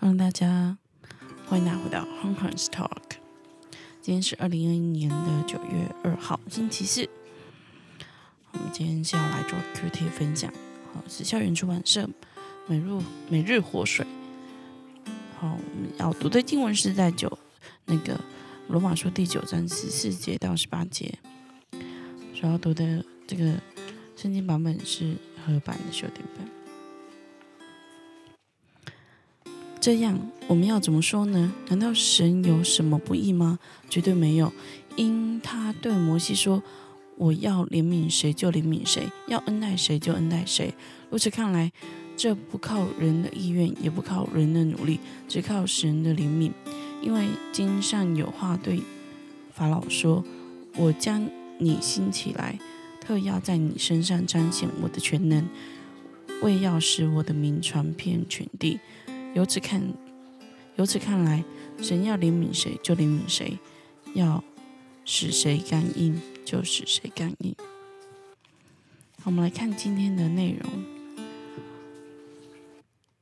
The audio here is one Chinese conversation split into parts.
Hello，大家欢迎大家回到 Hong Kong's Talk。今天是二零二一年的九月二号，星期四。我们今天是要来做 QT 分享，好是校园出版社每日每日活水。好，我们要读的经文是在九那个罗马书第九章十四节到十八节。所要读的这个圣经版本是合版的修订本。这样，我们要怎么说呢？难道神有什么不义吗？绝对没有，因他对摩西说：“我要怜悯谁就怜悯谁，要恩待谁就恩待谁。”如此看来，这不靠人的意愿，也不靠人的努力，只靠神的怜悯。因为经上有话对法老说：“我将你兴起来，特要在你身上彰显我的全能，为要使我的名传遍全地。”由此看，由此看来，神要怜悯谁就怜悯谁，要使谁感应就使谁感应。我们来看今天的内容。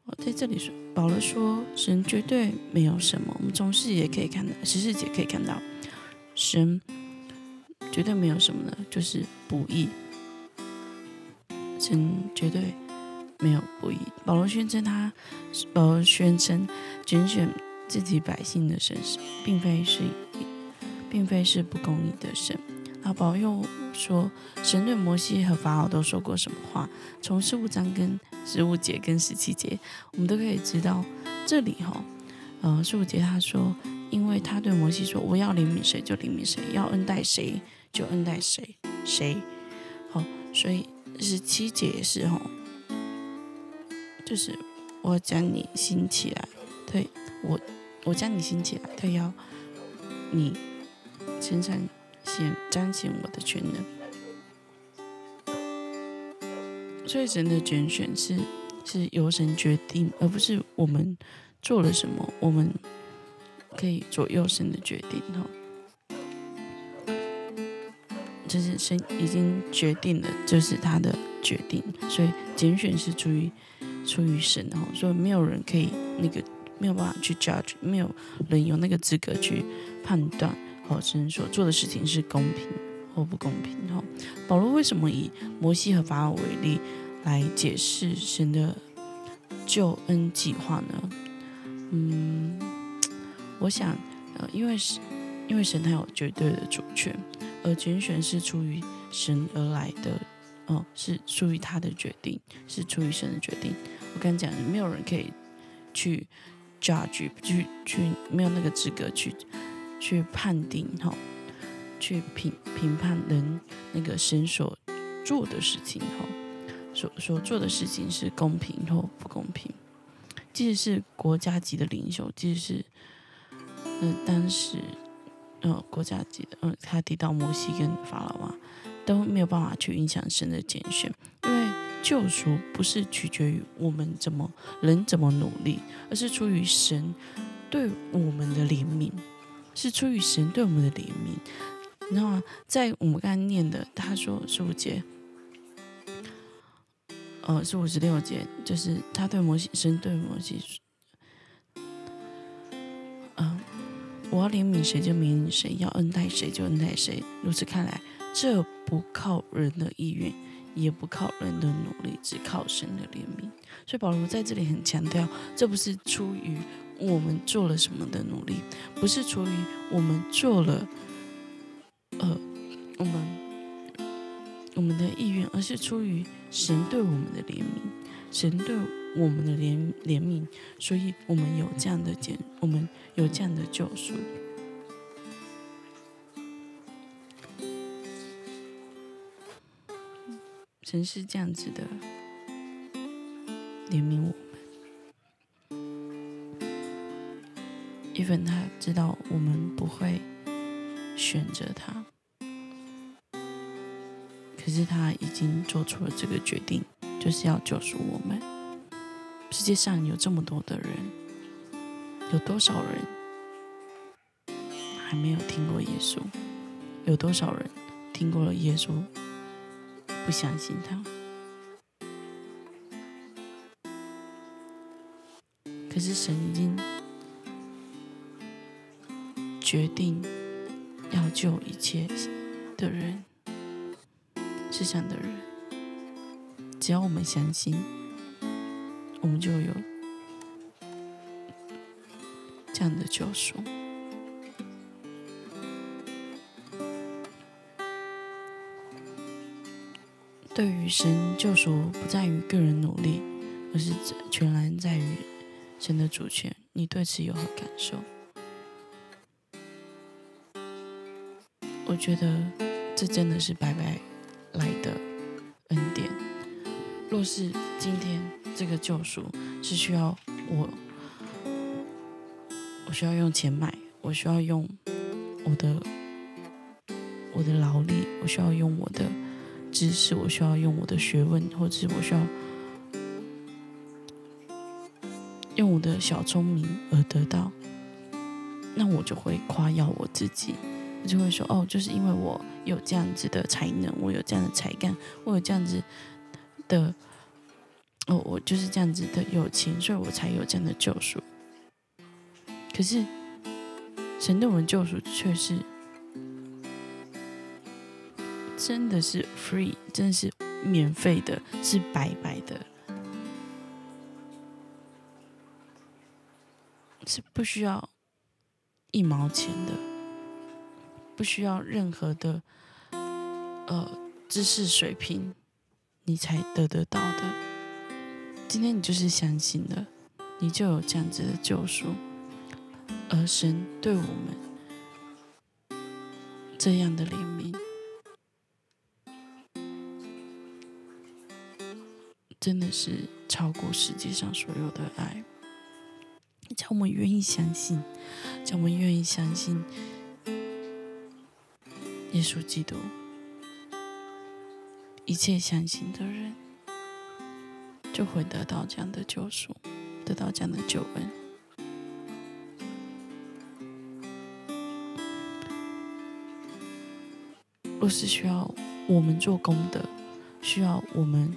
我在这里说，保罗说，神绝对没有什么。我们从四节可以看到，十四节可以看到，神绝对没有什么呢，就是不义。神绝对。没有不义。保罗宣称他，保罗宣称拣选自己百姓的神，并非是，并非是不公义的神。然后保罗又说，神对摩西和法老都说过什么话？从十五章跟十五节跟十七节，我们都可以知道，这里哈，呃，十五节他说，因为他对摩西说，我要怜悯谁就怜悯谁，要恩待谁就恩待谁，谁，好，所以十七节也是哈。就是我将你兴起来，对我，我将你兴起来，他要你身上显彰显我的全能。所以神的拣选是是由神决定，而不是我们做了什么，我们可以左右神的决定哈。就是神已经决定了，就是他的决定，所以拣选是出于。出于神哦，所以没有人可以那个没有办法去 judge，没有人有那个资格去判断哦，神所做的事情是公平或不公平哦。保罗为什么以摩西和法老为例来解释神的救恩计划呢？嗯，我想呃，因为是因为神他有绝对的主权，而拣选是出于神而来的。哦，是出于他的决定，是出于神的决定。我跟你讲，没有人可以去 judge，去去没有那个资格去去判定哈，去评评判人那个神所做的事情哈，所所做的事情是公平或不公平。即使是国家级的领袖，即使是嗯当时呃国家级的，嗯他提到摩西跟法老王。都没有办法去影响神的拣选，因为救赎不是取决于我们怎么人怎么努力，而是出于神对我们的怜悯，是出于神对我们的怜悯。你知道吗？在我们刚才念的，他说十五节，呃，是五十六节，就是他对摩西，神对摩西，嗯，我要怜悯谁就怜悯谁，要恩待谁就恩待谁。如此看来。这不靠人的意愿，也不靠人的努力，只靠神的怜悯。所以保罗在这里很强调，这不是出于我们做了什么的努力，不是出于我们做了，呃，我们我们的意愿，而是出于神对我们的怜悯，神对我们的怜怜悯，所以我们有这样的见，我们有这样的救赎。神是这样子的怜悯我们，伊芬他知道我们不会选择他，可是他已经做出了这个决定，就是要救赎我们。世界上有这么多的人，有多少人还没有听过耶稣？有多少人听过了耶稣？不相信他，可是神已经决定要救一切的人，世上的人，只要我们相信，我们就有这样的救赎。对于神救赎，不在于个人努力，而是全然在于神的主权。你对此有何感受？我觉得这真的是白白来的恩典。若是今天这个救赎是需要我，我需要用钱买，我需要用我的我的劳力，我需要用我的。知识，我需要用我的学问，或者是我需要用我的小聪明而得到，那我就会夸耀我自己，我就会说：“哦，就是因为我有这样子的才能，我有这样的才干，我有这样子的，哦，我就是这样子的友情，所以我才有这样的救赎。”可是神对我们救赎却是。真的是 free，真的是免费的，是白白的，是不需要一毛钱的，不需要任何的呃知识水平，你才得得到的。今天你就是相信了，你就有这样子的救赎，而神对我们这样的怜悯。真的是超过世界上所有的爱，叫我们愿意相信，叫我们愿意相信耶稣基督。一切相信的人，就会得到这样的救赎，得到这样的救恩。若是需要我们做功德，需要我们。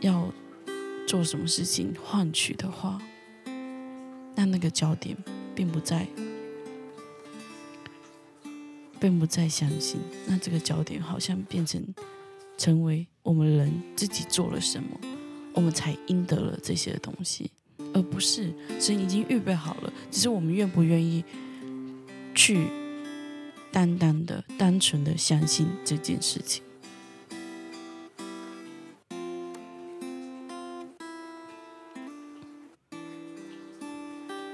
要做什么事情换取的话，那那个焦点并不在，并不在相信。那这个焦点好像变成成为我们人自己做了什么，我们才赢得了这些东西，而不是神已经预备好了，只是我们愿不愿意去单单的、单纯的相信这件事情。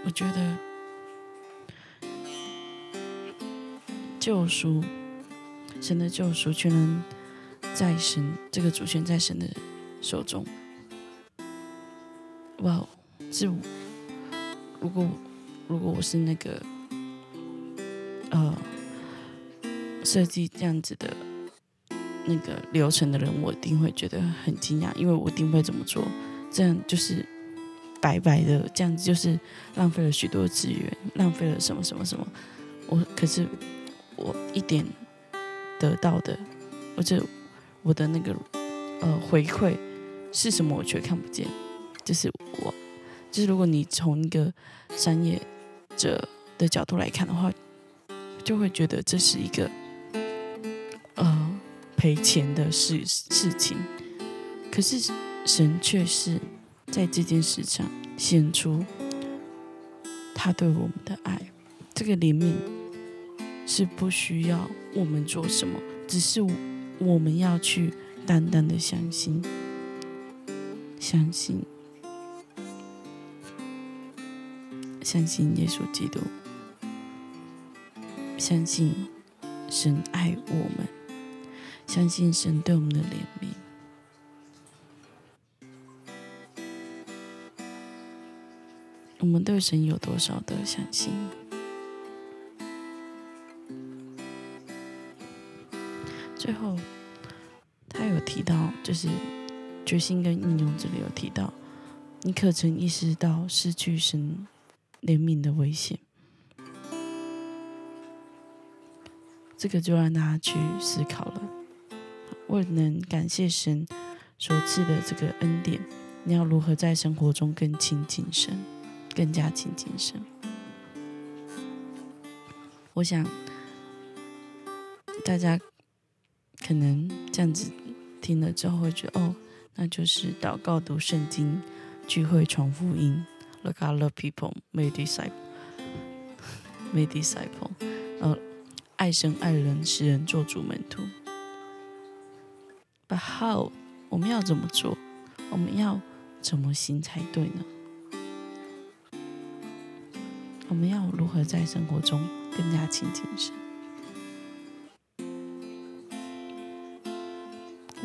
我觉得救赎，神的救赎全能在神这个主权在神的手中。哇，是如果如果我是那个呃设计这样子的那个流程的人，我一定会觉得很惊讶，因为我一定会这么做。这样就是。白白的这样子，就是浪费了许多资源，浪费了什么什么什么。我可是我一点得到的，或者我的那个呃回馈是什么，我却看不见。就是我，就是如果你从一个商业者的角度来看的话，就会觉得这是一个呃赔钱的事事情。可是神却是。在这件事上显出他对我们的爱，这个怜悯是不需要我们做什么，只是我们要去单单的相信，相信，相信耶稣基督，相信神爱我们，相信神对我们的怜悯。我们对神有多少的相信？最后，他有提到，就是决心跟应用这里有提到，你可曾意识到失去神怜悯的危险？这个就让大家去思考了。为了能感谢神所赐的这个恩典，你要如何在生活中更亲近神，更加亲近神？我想大家可能这样子听了之后会觉得，哦，那就是祷告、读圣经、聚会、传福音。Look, I love people, make disciple, make disciple。呃，爱神爱人，使人做主门徒。But how？我们要怎么做？我们要怎么行才对呢？我们要如何在生活中更加亲近神？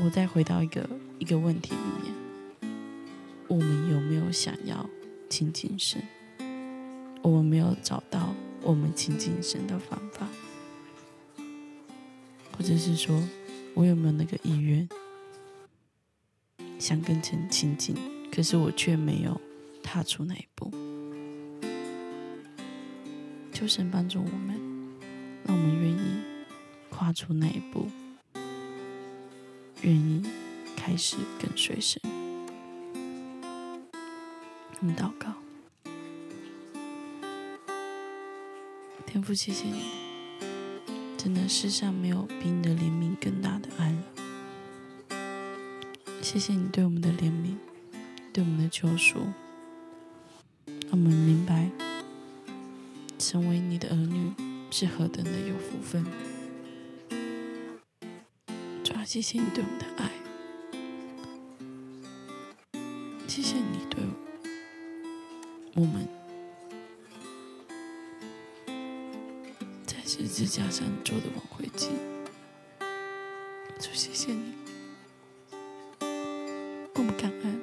我再回到一个一个问题里面：我们有没有想要亲近神？我们没有找到我们亲近神的方法，或者是说我有没有那个意愿？想跟神亲近，可是我却没有踏出那一步。求神帮助我们，让我们愿意跨出那一步，愿意开始跟随神。我们祷告，天父，谢谢你，真的世上没有比你的怜悯更大的爱了。谢谢你对我们的怜悯，对我们的救赎，让我们明白成为你的儿女是何等的有福分。主要谢谢你对我们的爱，谢谢你对我们在十字架上做的挽回祭。主，谢谢你。我们感恩，